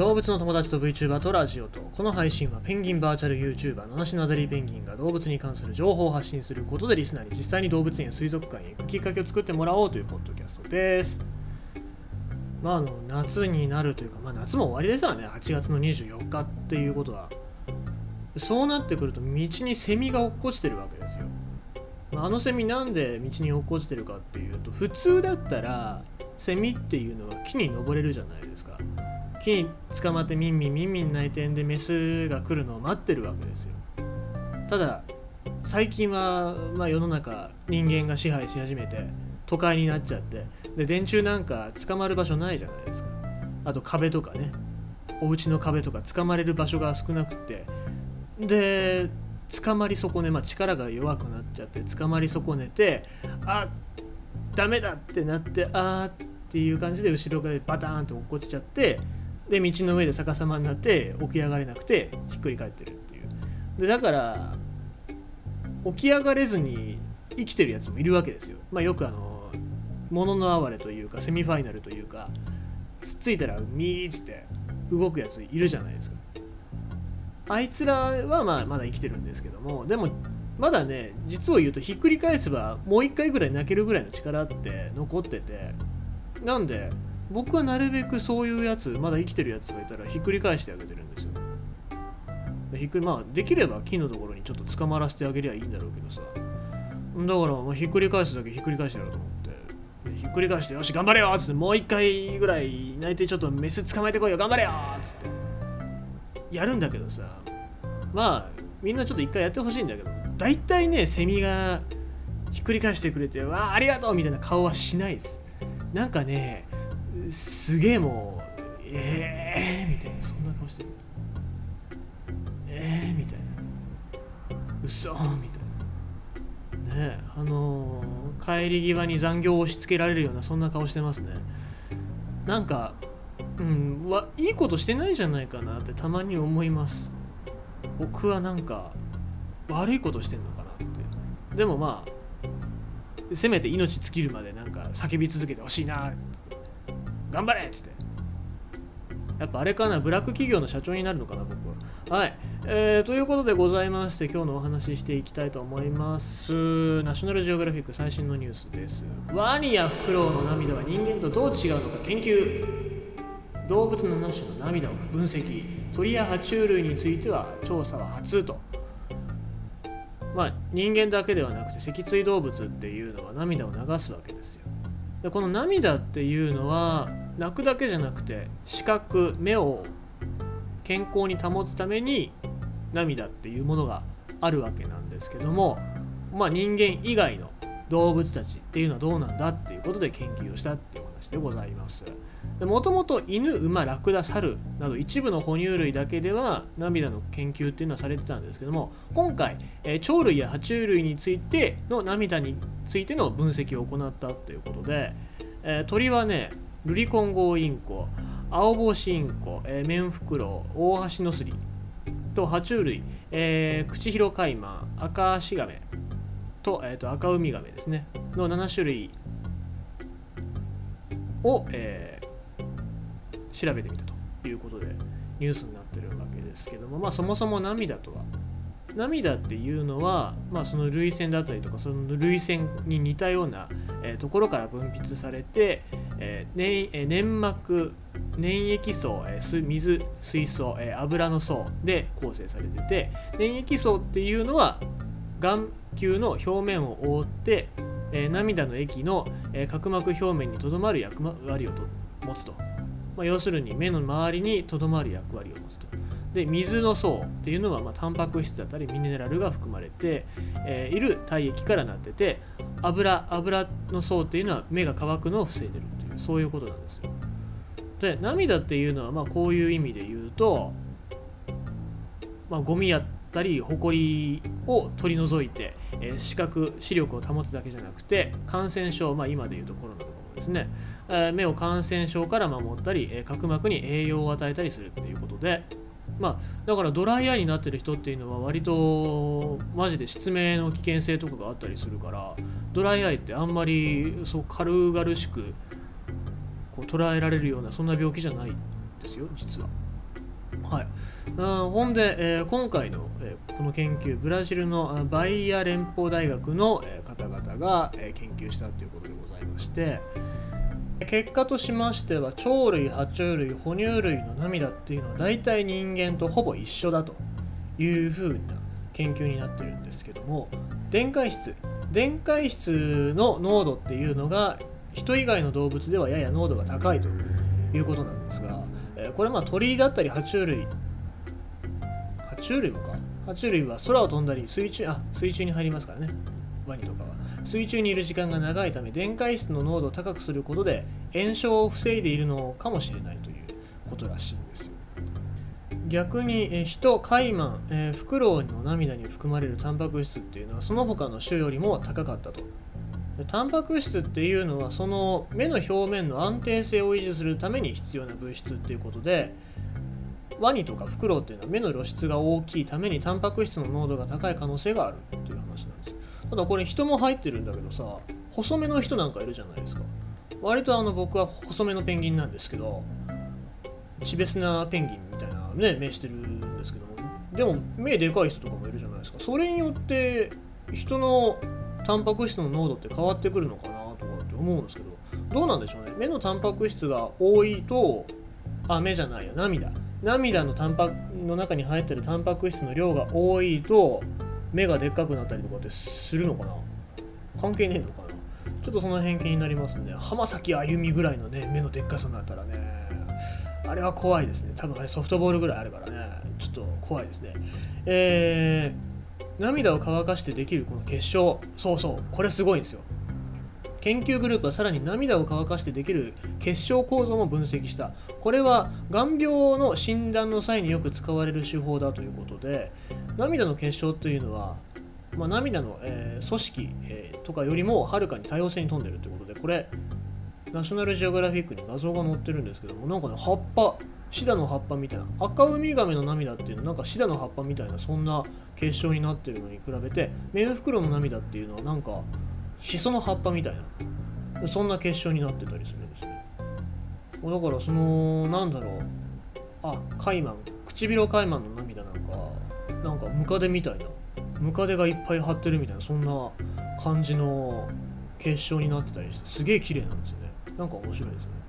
動物の友達と VTuber とラジオとこの配信はペンギンバーチャル YouTuber 七種のアダリーペンギンが動物に関する情報を発信することでリスナーに実際に動物園や水族館へ行くきっかけを作ってもらおうというポッドキャストです。まああの夏になるというか、まあ、夏も終わりですわね8月の24日っていうことは。そうなってくると道にセミが落っこちてるわけですよ。まああのセミなんで道に落っこちてるかっていうと普通だったらセミっていうのは木に登れるじゃないですか。木に捕まってミンミンミンミン鳴いてんでメスが来るのを待ってるわけですよ。ただ最近は、まあ、世の中人間が支配し始めて都会になっちゃってで電柱なんか捕まる場所ないじゃないですか。あと壁とかね。お家の壁とか捕まれる場所が少なくて。で捕まり損ね、まあ、力が弱くなっちゃって捕まり損ねてあダメだってなってあーっていう感じで後ろ側でバターンと落っこちちゃってで道の上で逆さまになって起き上がれなくてひっくり返ってるっていう。でだから起き上がれずに生きてるやつもいるわけですよ。まあよくあのものの哀れというかセミファイナルというかつっついたらミーッつって動くやついるじゃないですか。あいつらはまあまだ生きてるんですけどもでもまだね実を言うとひっくり返せばもう一回ぐらい泣けるぐらいの力って残っててなんで僕はなるべくそういうやつまだ生きてるやつがいたらひっくり返してあげてるんですよ。ひっくりまあできれば木のところにちょっと捕まらせてあげりゃいいんだろうけどさ。だからまあひっくり返すだけひっくり返してやろうと思って。ひっくり返してよし頑張れよっつってもう一回ぐらい泣いてちょっとメス捕まえてこいよ頑張れよっつって。やるんだけどさ。まあみんなちょっと一回やってほしいんだけど。大体ねセミがひっくり返してくれてわあありがとうみたいな顔はしないです。なんかねすげえもうええー、みたいなそんな顔してる。ええー、みたいな。嘘みたいな。ねあのー、帰り際に残業を押し付けられるようなそんな顔してますね。なんかうんわいいことしてないじゃないかなってたまに思います。僕はなんか悪いことしてんのかなって。でもまあせめて命尽きるまでなんか叫び続けてほしいな頑張れっつって。やっぱあれかなブラック企業の社長になるのかな僕は。はい、えー、ということでございまして今日のお話ししていきたいと思います。ナショナルジオグラフィック最新のニュースです。ワニやフクロウの涙は人間とどう違うのか研究。動物の7種の涙を分析。鳥や爬虫類については調査は初と。まあ人間だけではなくて脊椎動物っていうのは涙を流すわけですよ。でこの涙っていうのは泣くだけじゃなくて視覚目を健康に保つために涙っていうものがあるわけなんですけどもまあ人間以外の動物たちっていうのはどうなんだっていうことで研究をしたっていう話でございます。もともと犬、馬、ラクダ、猿など一部の哺乳類だけでは涙の研究っていうのはされてたんですけども今回、え、鳥類や爬虫類についての涙についての分析を行ったということで、え、鳥はねルリコンゴウインコ青帽子インコ、えー、メンフクロウオオハシノスリと爬虫類、えー、クチヒロカイマンアカアシガメと,、えーと、赤ウミガメですね。の7種類を、えー、調べてみたということでニュースになってるわけですけども、まあ、そもそも涙とは涙っていうのは、まあ、その涙腺だったりとかその涙腺に似たような、えー、ところから分泌されて、えー粘、粘膜粘液層、えー、水水素、えー、油の層で構成されてて粘液層っていうのは眼球の表面を覆って、えー、涙の液の、えー、角膜表面にとどまる役割をと持つと、まあ、要するに目の周りにとどまる役割を持つと。で水の層っていうのは、まあ、タンパク質だったりミネラルが含まれて、えー、いる体液からなってて油油の層っていうのは目が乾くのを防いでる。そういうことなんですよ。で涙っていうのはまあこういう意味で言うと、まあ、ゴミやったりホコリを取り除いて、えー、視覚視力を保つだけじゃなくて感染症、まあ、今で言うとコロナとかもですね、えー、目を感染症から守ったり、えー、角膜に栄養を与えたりするっていうことでまあだからドライアイになってる人っていうのは割とマジで失明の危険性とかがあったりするからドライアイってあんまりそう軽々しくこう捉えられるようなそんな病気じゃないんですよ実は。はい、ほんで、えー今回の、えーこの研究ブラジルのバイア連邦大学の、えー方々が、え研究したということでございまして結果としましては鳥類爬虫類哺乳類の涙っていうのは大体人間とほぼ一緒だというふうな研究になってるんですけども電解質電解質の濃度っていうのが人以外の動物ではやや濃度が高いということなんですが、えーこれまあ鳥だったり爬虫類爬虫類もか？爬虫類は空を飛んだり水中あ水中に入りますからね。ワニとかは。水中にいる時間が長いため電解質の濃度を高くすることで炎症を防いでいるのかもしれないということらしいんです。よ逆にえー人カイマン、えフクロウの涙に含まれるタンパク質っていうのはその他の種よりも高かったと。タンパク質っていうのはその目の表面の安定性を維持するために必要な物質っていうことでワニとかフクロウっていうのは目の露出が大きいためにタンパク質の濃度が高い可能性があるっていう話なんですただこれ人も入ってるんだけどさ細めの人なんかいるじゃないですか。割とあの僕は細めのペンギンなんですけどチベスナペンギンみたいなね目してるんですけどもでも目でかい人とかもいるじゃないですか。それによって人のタンパク質の濃度って変わってくるのかなとかって思うんですけどどうなんでしょうね。目のタンパク質が多いとあ目じゃないや涙。涙のタンパの中に入ってるタンパク質の量が多いと目がでっかくなったりとかってするのかな。関係ねえのかな。ちょっとその辺気になりますね。浜崎あゆみぐらいのね目のでっかさになったらね。あれは怖いですね。多分あれソフトボールぐらいあるからね。ちょっと怖いですね。えー、涙を乾かしてできるこの結晶。そうそう。これすごいんですよ。研究グループはさらに涙を乾かしてできる結晶構造も分析した。これは眼病の診断の際によく使われる手法だということで涙の結晶というのは、まあ、涙の、えー組織、えーとかよりもはるかに多様性に富んでるということでこれナショナルジオグラフィックに画像が載ってるんですけどもなんかね葉っぱ。シダの葉っぱみたいな赤ウミガメの涙っていうのはなんかシダの葉っぱみたいなそんな結晶になってるのに比べてメンフクロウの涙っていうのはなんかシソの葉っぱみたいなそんな結晶になってたりするんですね。だからそのなんだろう。あカイマン。唇カイマンの涙なんかなんかムカデみたいな。ムカデがいっぱい張ってるみたいなそんな感じの結晶になってたりしてすげえ綺麗なんですよね。なんか面白いですね。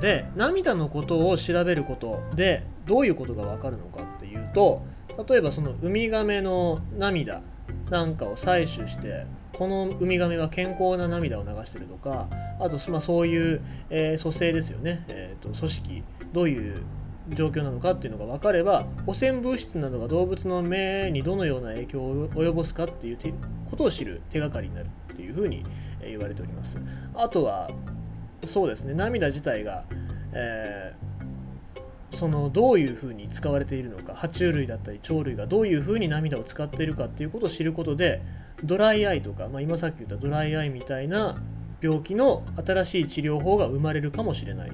で涙のことを調べることでどういうことがわかるのかっていうと例えばそのウミガメの涙なんかを採取してこのウミガメは健康な涙を流してるとかあと、まあ、そういう、えー組成ですよね、えーと組織どういう状況なのかっていうのが分かれば汚染物質などが動物の目にどのような影響を及ぼすかっていうことを知る手がかりになるっていうふうに言われております。あとはそうですね。涙自体が、えーそのどういうふうに使われているのか爬虫類だったり鳥類がどういうふうに涙を使っているかっていうことを知ることでドライアイとか、まあ、今さっき言ったドライアイみたいな病気の新しい治療法が生まれるかもしれない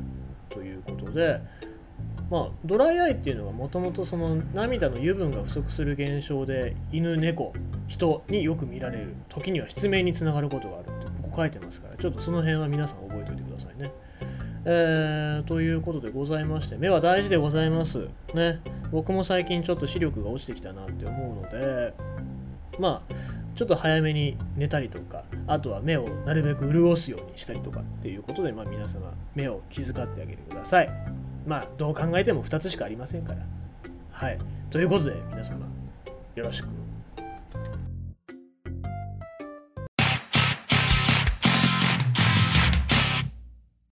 ということで、まあ、ドライアイっていうのはもともとその涙の油分が不足する現象で犬猫人によく見られる時には失明につながることがある。書いてますからちょっとその辺は皆さん覚えておいてくださいね。えーということでございまして目は大事でございます。ね。僕も最近ちょっと視力が落ちてきたなって思うのでまあちょっと早めに寝たりとかあとは目をなるべく潤すようにしたりとかっていうことで、まあ、皆様目を気遣ってあげてください。まあどう考えても2つしかありませんから。はい。ということで皆様よろしく。